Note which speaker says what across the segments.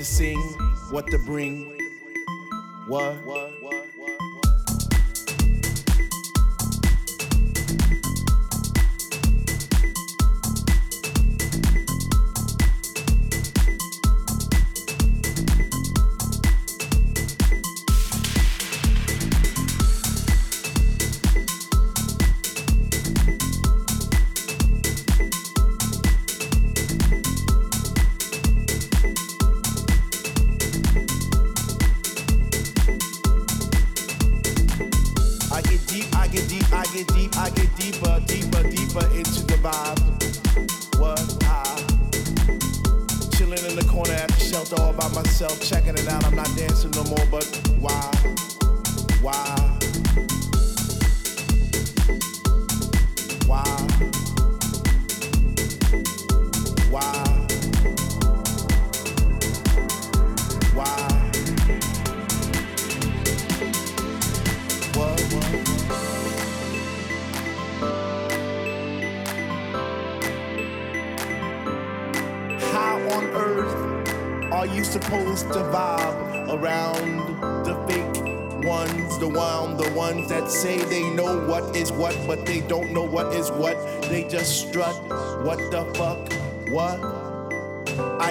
Speaker 1: to sing, what to bring.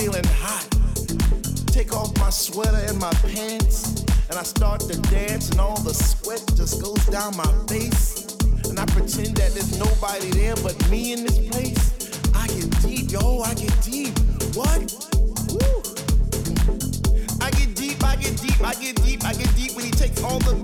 Speaker 1: Feeling hot. Take off my sweater and my pants, and I start to dance, and all the sweat just goes down my face. And I pretend that there's nobody there but me in this place. I get deep, yo, I get deep. What? Woo. I get deep, I get deep, I get deep, I get deep when he takes all the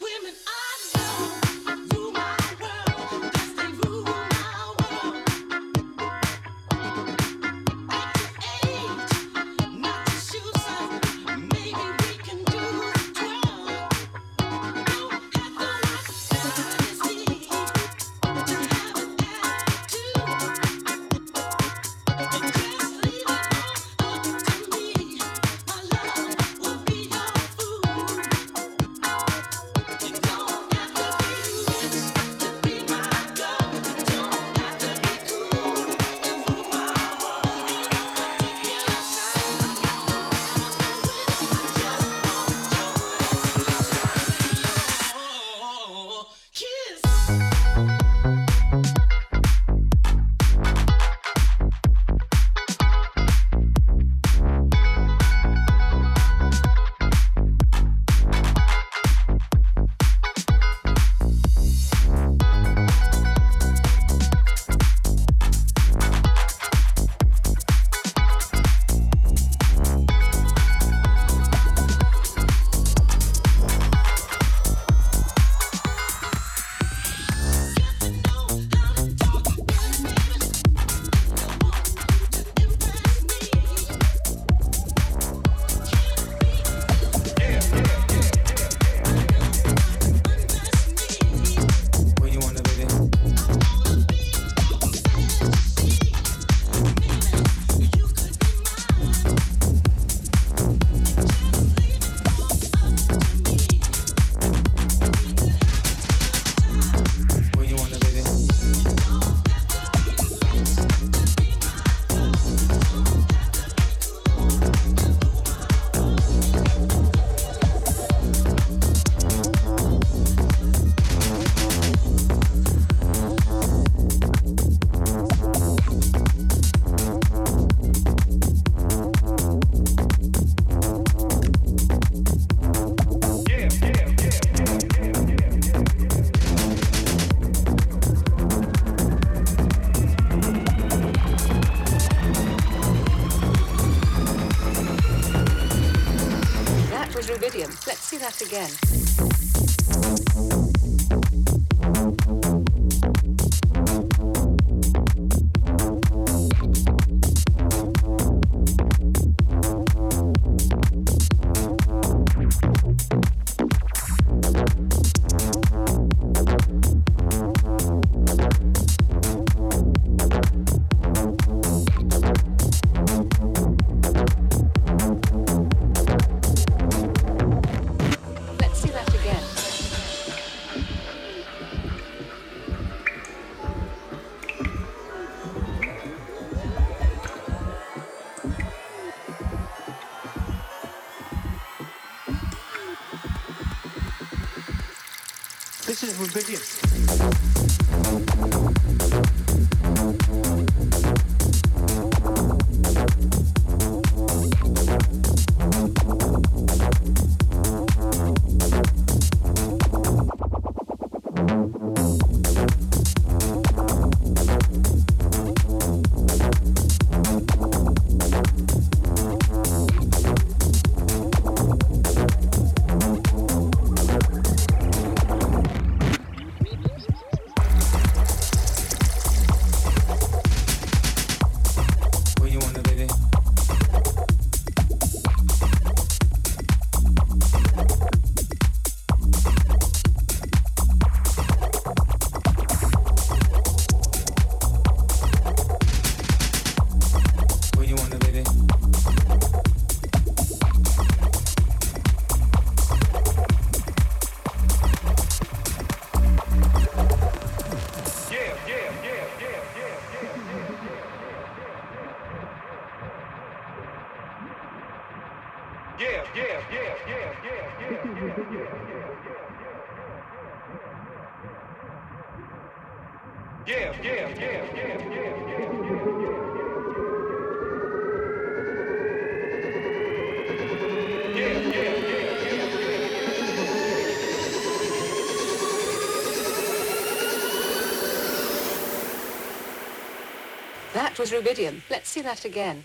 Speaker 2: Women I know. again.
Speaker 3: That was rubidium. Let's see that again.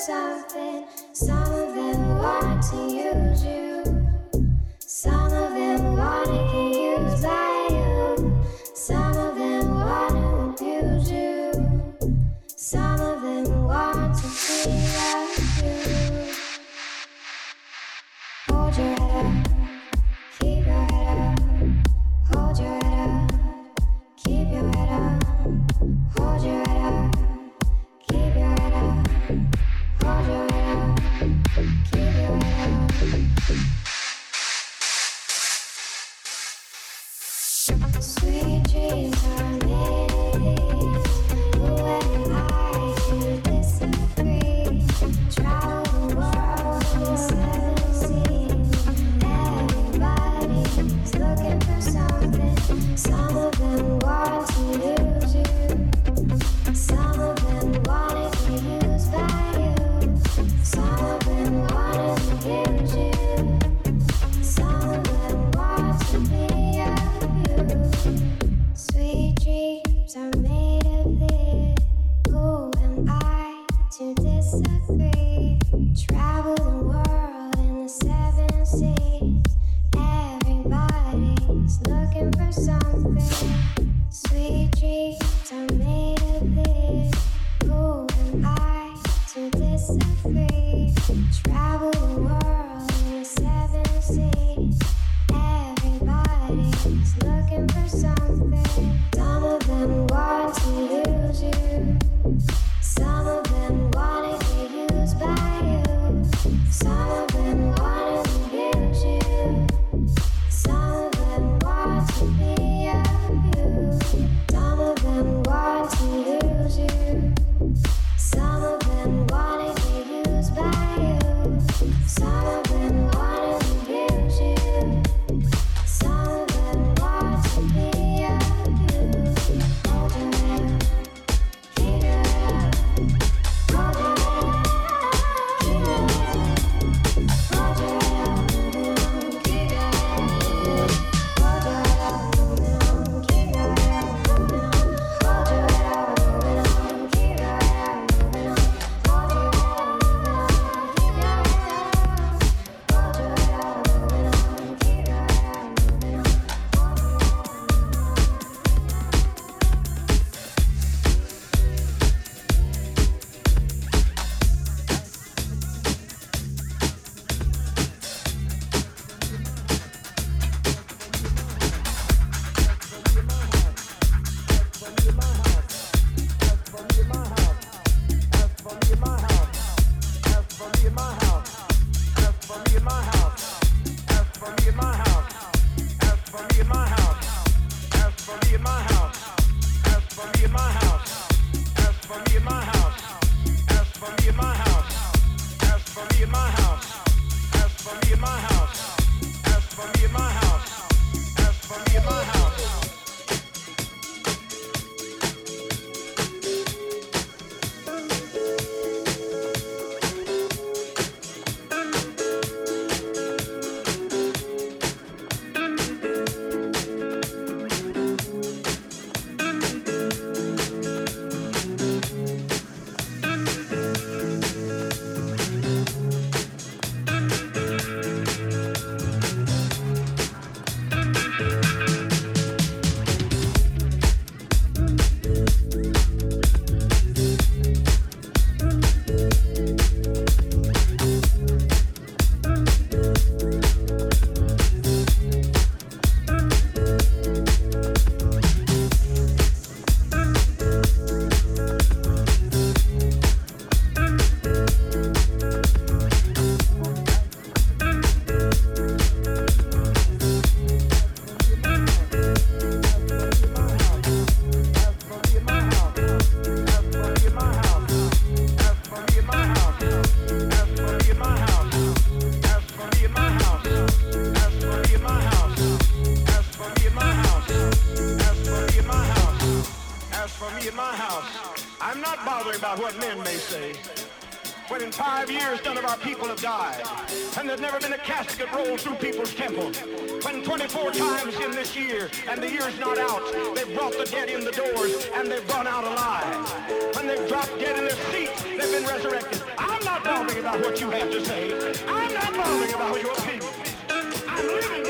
Speaker 4: Something. Some of them want to use you.
Speaker 5: A rolled through people's temple. When 24 times in this year, and the year's not out, they've brought the dead in the doors, and they've gone out alive. When they've dropped dead in their seats, they've been resurrected. I'm not bothering about what you have to say. I'm not bothering about your opinion. I'm living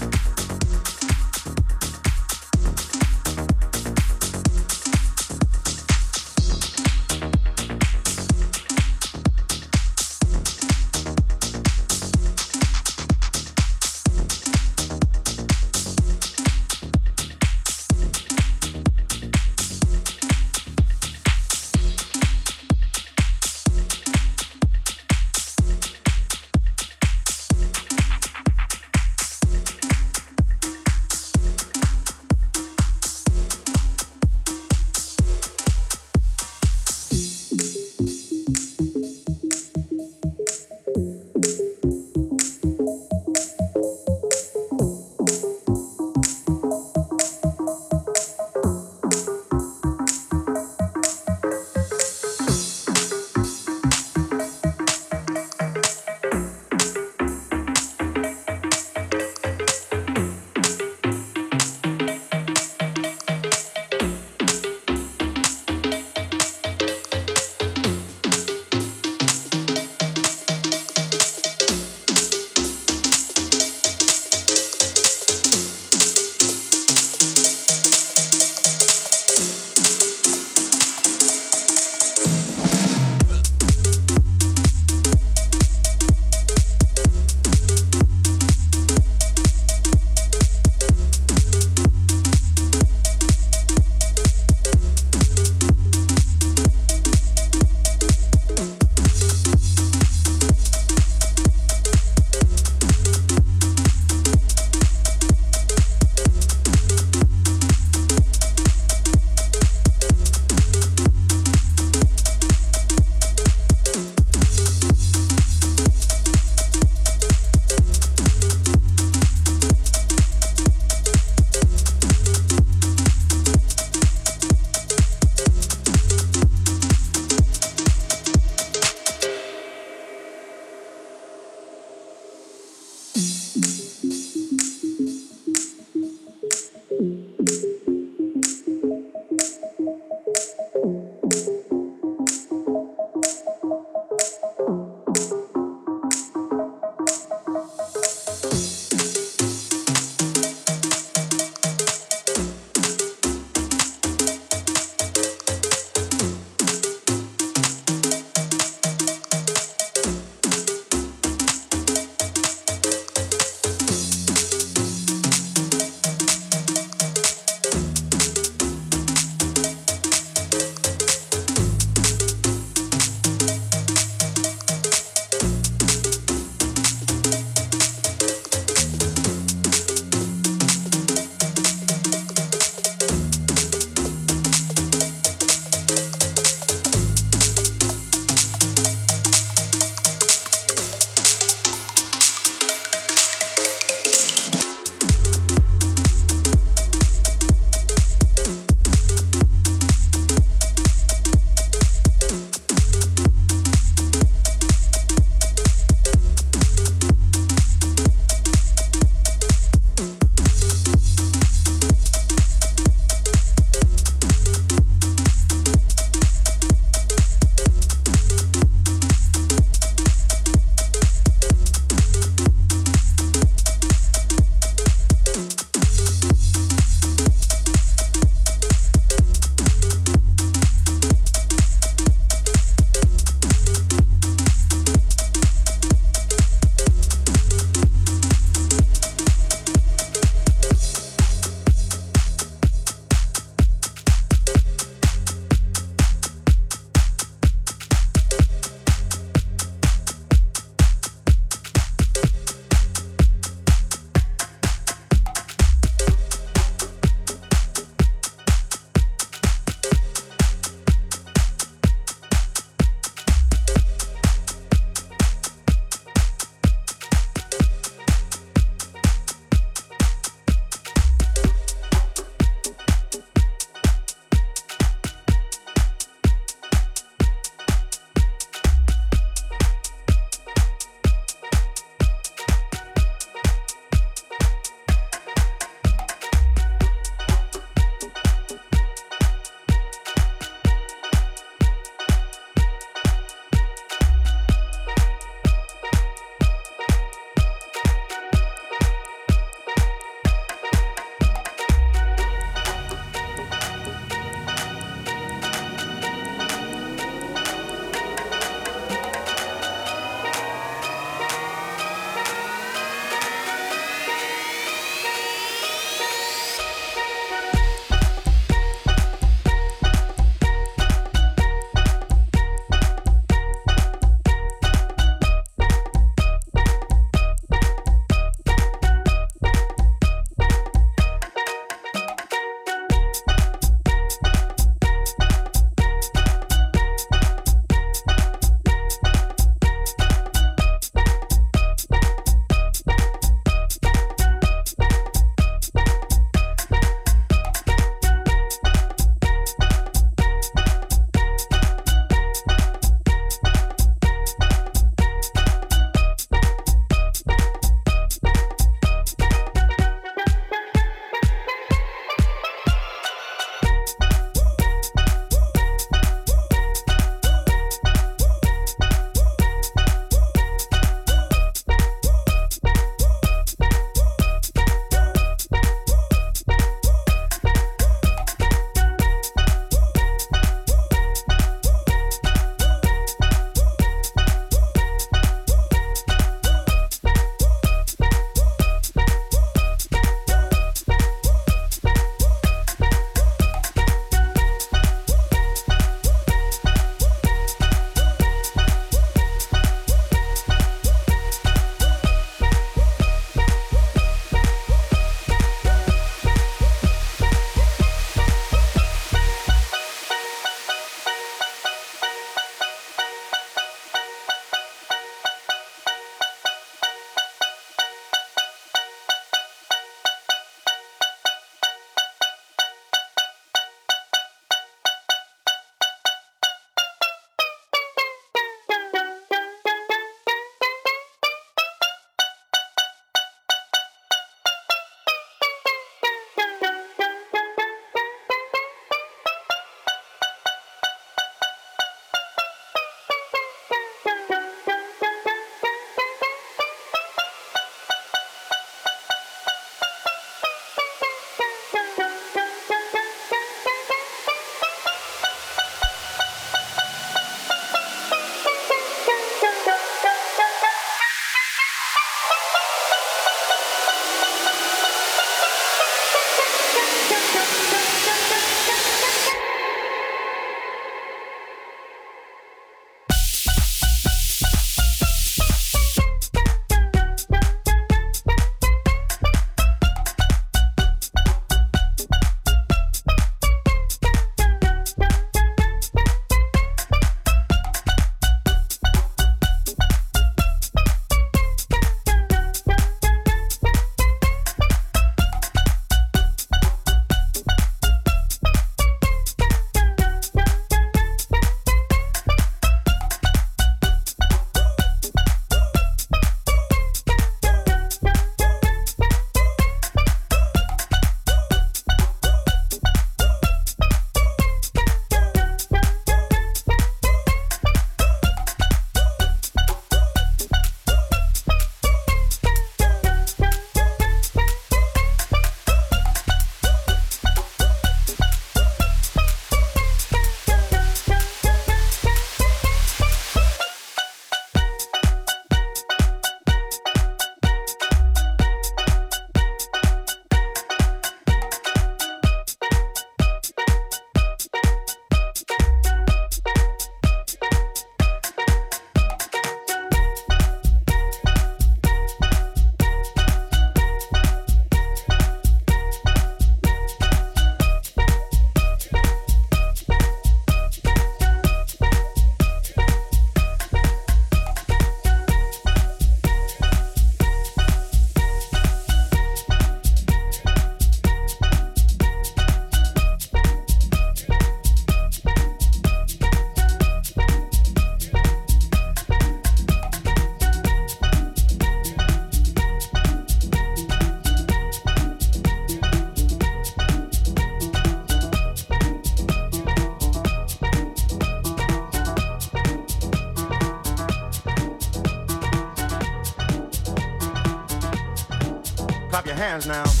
Speaker 1: now.